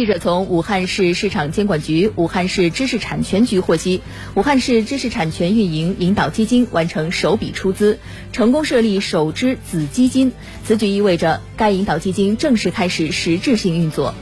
记者从武汉市市场监管局武汉市知识产权局获悉武汉市知识产权运营引导基金完成首笔出资成功设立首支子基金。此举意味着该引导基金正式开始实质性运作。